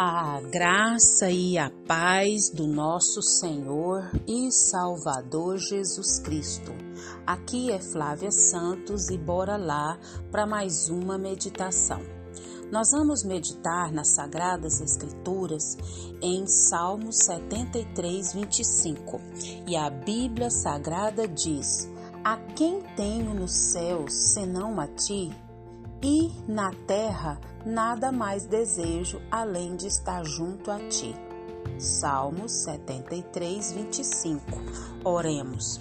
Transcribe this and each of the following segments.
A graça e a paz do nosso Senhor e Salvador Jesus Cristo. Aqui é Flávia Santos e bora lá para mais uma meditação. Nós vamos meditar nas Sagradas Escrituras em Salmo 73, 25. E a Bíblia Sagrada diz: A quem tenho nos céus senão a ti? E na terra nada mais desejo além de estar junto a ti. Salmos 73, 25. Oremos.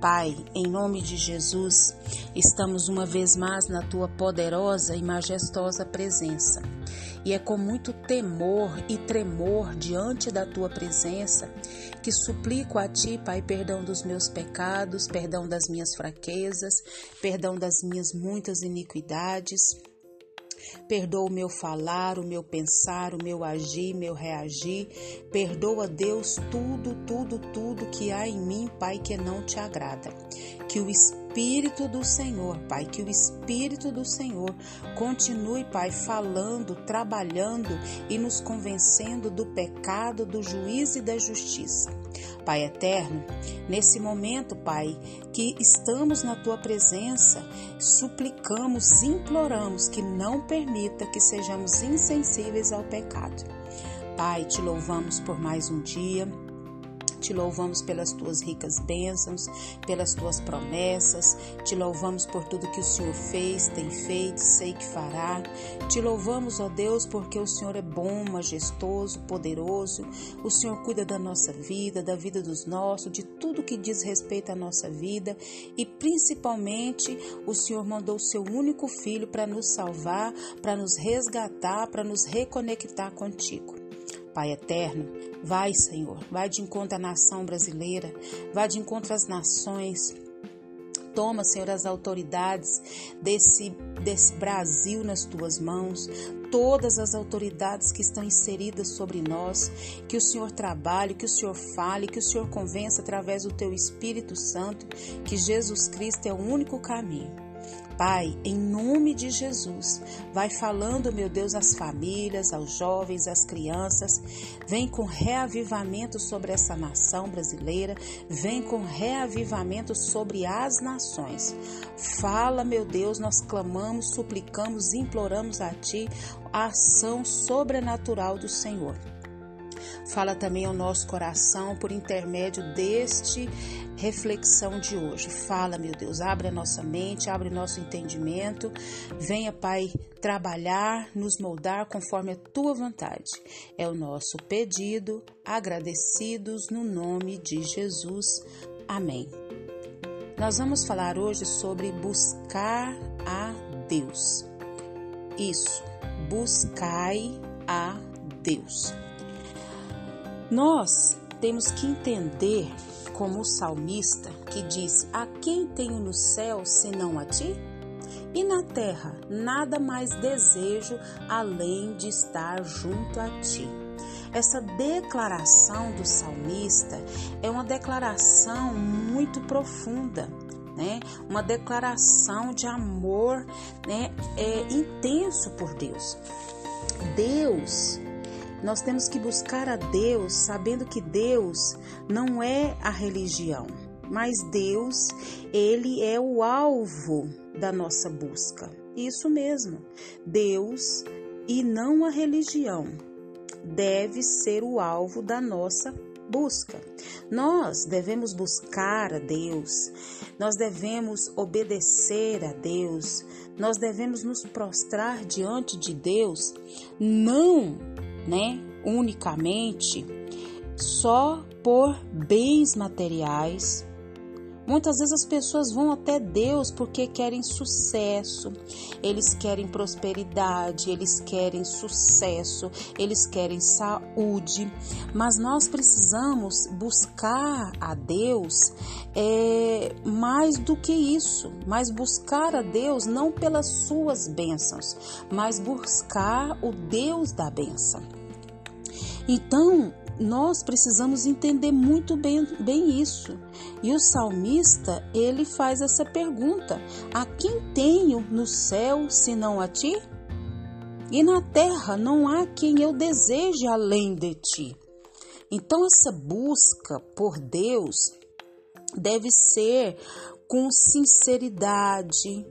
Pai, em nome de Jesus, estamos uma vez mais na tua poderosa e majestosa presença. E é com muito temor e tremor diante da tua presença que suplico a ti, Pai, perdão dos meus pecados, perdão das minhas fraquezas, perdão das minhas muitas iniquidades Perdoa o meu falar, o meu pensar, o meu agir, meu reagir. Perdoa, Deus, tudo, tudo, tudo que há em mim, Pai, que não te agrada. Que o Espírito do Senhor, Pai, que o Espírito do Senhor continue, Pai, falando, trabalhando e nos convencendo do pecado, do juízo e da justiça. Pai eterno, nesse momento, Pai, que estamos na tua presença, suplicamos, imploramos que não permita que sejamos insensíveis ao pecado. Pai, te louvamos por mais um dia. Te louvamos pelas tuas ricas bênçãos, pelas tuas promessas. Te louvamos por tudo que o Senhor fez, tem feito, sei que fará. Te louvamos, ó Deus, porque o Senhor é bom, majestoso, poderoso. O Senhor cuida da nossa vida, da vida dos nossos, de tudo que diz respeito à nossa vida e principalmente o Senhor mandou o seu único filho para nos salvar, para nos resgatar, para nos reconectar contigo. Pai eterno, vai, Senhor, vai de encontro à nação brasileira, vai de encontro às nações. Toma, Senhor, as autoridades desse, desse Brasil nas tuas mãos, todas as autoridades que estão inseridas sobre nós, que o Senhor trabalhe, que o Senhor fale, que o Senhor convença através do teu Espírito Santo que Jesus Cristo é o único caminho. Pai, em nome de Jesus, vai falando, meu Deus, às famílias, aos jovens, às crianças. Vem com reavivamento sobre essa nação brasileira, vem com reavivamento sobre as nações. Fala, meu Deus, nós clamamos, suplicamos, imploramos a Ti a ação sobrenatural do Senhor. Fala também ao nosso coração por intermédio deste reflexão de hoje. Fala, meu Deus, abre a nossa mente, abre nosso entendimento. Venha, Pai, trabalhar, nos moldar conforme a tua vontade. É o nosso pedido, agradecidos no nome de Jesus. Amém. Nós vamos falar hoje sobre buscar a Deus. Isso, buscai a Deus. Nós temos que entender, como o salmista que diz: A quem tenho no céu senão a ti? E na terra nada mais desejo além de estar junto a ti. Essa declaração do salmista é uma declaração muito profunda. Né? Uma declaração de amor né? é, intenso por Deus. Deus nós temos que buscar a Deus sabendo que Deus não é a religião, mas Deus, ele é o alvo da nossa busca. Isso mesmo. Deus e não a religião deve ser o alvo da nossa busca. Nós devemos buscar a Deus, nós devemos obedecer a Deus, nós devemos nos prostrar diante de Deus, não né, unicamente só por bens materiais. Muitas vezes as pessoas vão até Deus porque querem sucesso, eles querem prosperidade, eles querem sucesso, eles querem saúde, mas nós precisamos buscar a Deus é, mais do que isso, mas buscar a Deus não pelas suas bênçãos, mas buscar o Deus da bênção. Então, nós precisamos entender muito bem, bem isso. E o salmista, ele faz essa pergunta: A quem tenho no céu senão a ti? e na terra não há quem eu deseje além de ti. Então, essa busca por Deus deve ser com sinceridade,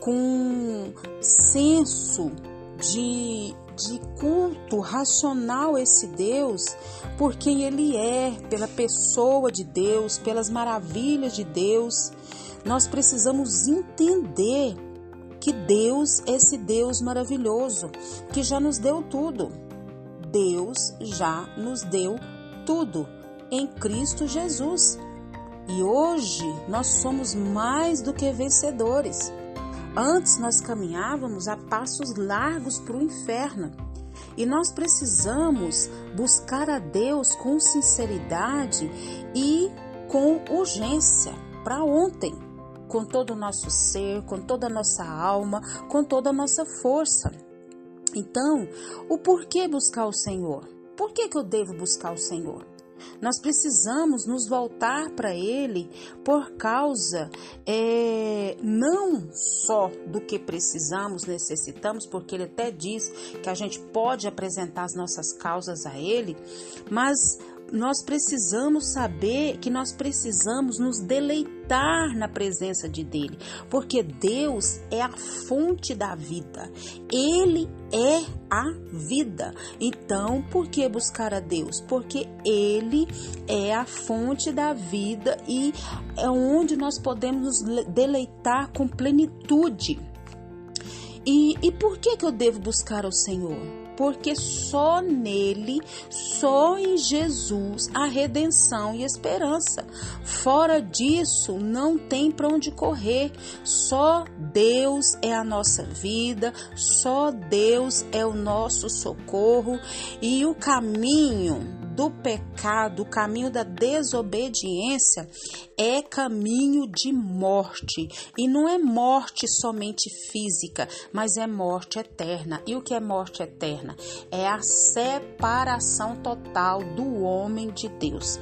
com senso de, de culto racional esse Deus, por quem Ele é, pela pessoa de Deus, pelas maravilhas de Deus. Nós precisamos entender que Deus esse Deus maravilhoso, que já nos deu tudo. Deus já nos deu tudo em Cristo Jesus. E hoje nós somos mais do que vencedores. Antes nós caminhávamos a passos largos para o inferno. E nós precisamos buscar a Deus com sinceridade e com urgência para ontem, com todo o nosso ser, com toda a nossa alma, com toda a nossa força. Então, o porquê buscar o Senhor? Por que, que eu devo buscar o Senhor? Nós precisamos nos voltar para Ele por causa é, não só do que precisamos, necessitamos, porque Ele até diz que a gente pode apresentar as nossas causas a Ele, mas nós precisamos saber que nós precisamos nos deleitar na presença de Dele, porque Deus é a fonte da vida, Ele é a vida. Então, por que buscar a Deus? Porque Ele é a fonte da vida e é onde nós podemos nos deleitar com plenitude. E, e por que, que eu devo buscar o Senhor? Porque só nele, só em Jesus, há redenção e esperança. Fora disso, não tem para onde correr. Só Deus é a nossa vida, só Deus é o nosso socorro e o caminho do pecado, o caminho da desobediência, é caminho de morte. E não é morte somente física, mas é morte eterna. E o que é morte eterna? É a separação total do homem de Deus.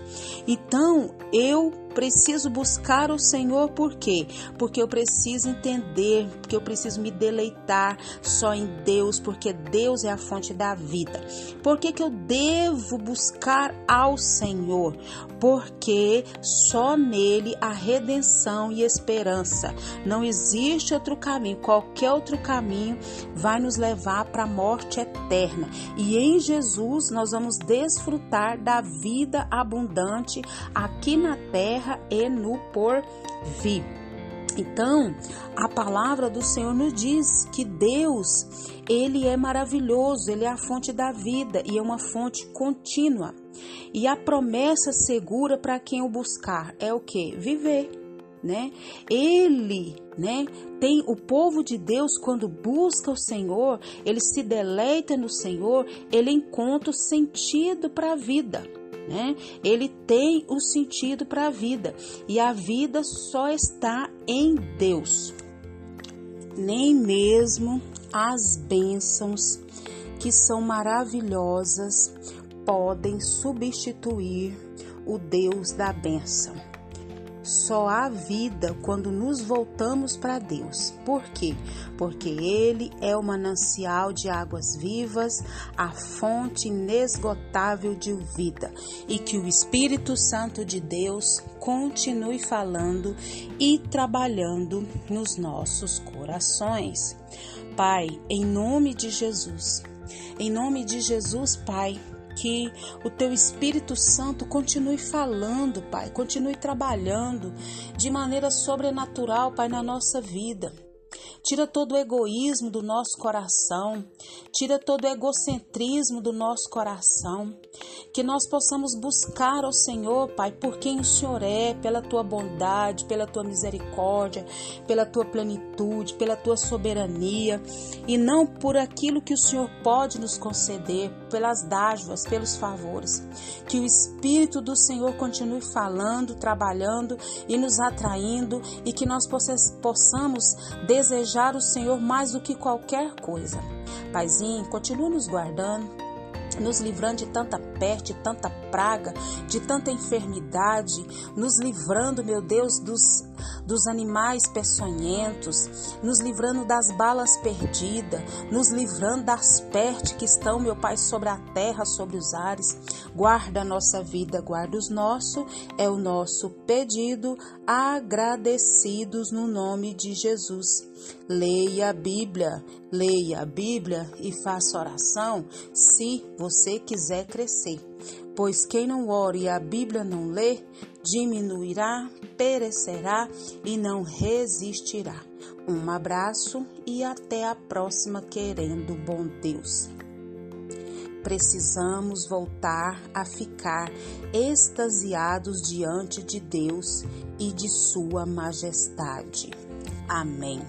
Então, eu preciso buscar o Senhor por quê? Porque eu preciso entender, porque eu preciso me deleitar só em Deus, porque Deus é a fonte da vida. Por que, que eu devo buscar ao Senhor? Porque só nele há redenção e esperança. Não existe outro caminho, qualquer outro caminho vai nos levar para a morte eterna. E em Jesus nós vamos desfrutar da vida abundante aqui na terra terra e no porvir. Então, a palavra do Senhor nos diz que Deus, ele é maravilhoso, ele é a fonte da vida e é uma fonte contínua. E a promessa segura para quem o buscar é o que? Viver, né? Ele, né, tem o povo de Deus quando busca o Senhor, ele se deleita no Senhor, ele encontra o sentido para a vida né? Ele tem o sentido para a vida e a vida só está em Deus. Nem mesmo as bênçãos que são maravilhosas podem substituir o Deus da bênção. Só há vida quando nos voltamos para Deus. Por quê? Porque Ele é o manancial de águas vivas, a fonte inesgotável de vida. E que o Espírito Santo de Deus continue falando e trabalhando nos nossos corações. Pai, em nome de Jesus, em nome de Jesus, Pai, que o teu Espírito Santo continue falando, Pai, continue trabalhando de maneira sobrenatural, Pai, na nossa vida. Tira todo o egoísmo do nosso coração, tira todo o egocentrismo do nosso coração. Que nós possamos buscar ao Senhor, Pai, por quem o Senhor é, pela tua bondade, pela tua misericórdia, pela tua plenitude, pela tua soberania, e não por aquilo que o Senhor pode nos conceder, pelas dádivas, pelos favores. Que o Espírito do Senhor continue falando, trabalhando e nos atraindo, e que nós possamos desejar o Senhor mais do que qualquer coisa. Paizinho, continue nos guardando, nos livrando de tanta peste, tanta praga, de tanta enfermidade, nos livrando, meu Deus, dos, dos animais peçonhentos, nos livrando das balas perdidas, nos livrando das pestes que estão, meu Pai, sobre a terra, sobre os ares. Guarda a nossa vida, guarda os nossos, é o nosso pedido, agradecidos no nome de Jesus. Leia a Bíblia, leia a Bíblia e faça oração se você quiser crescer. Pois quem não ore e a Bíblia não lê, diminuirá, perecerá e não resistirá. Um abraço e até a próxima, querendo bom Deus precisamos voltar a ficar extasiados diante de Deus e de Sua Majestade. Amém.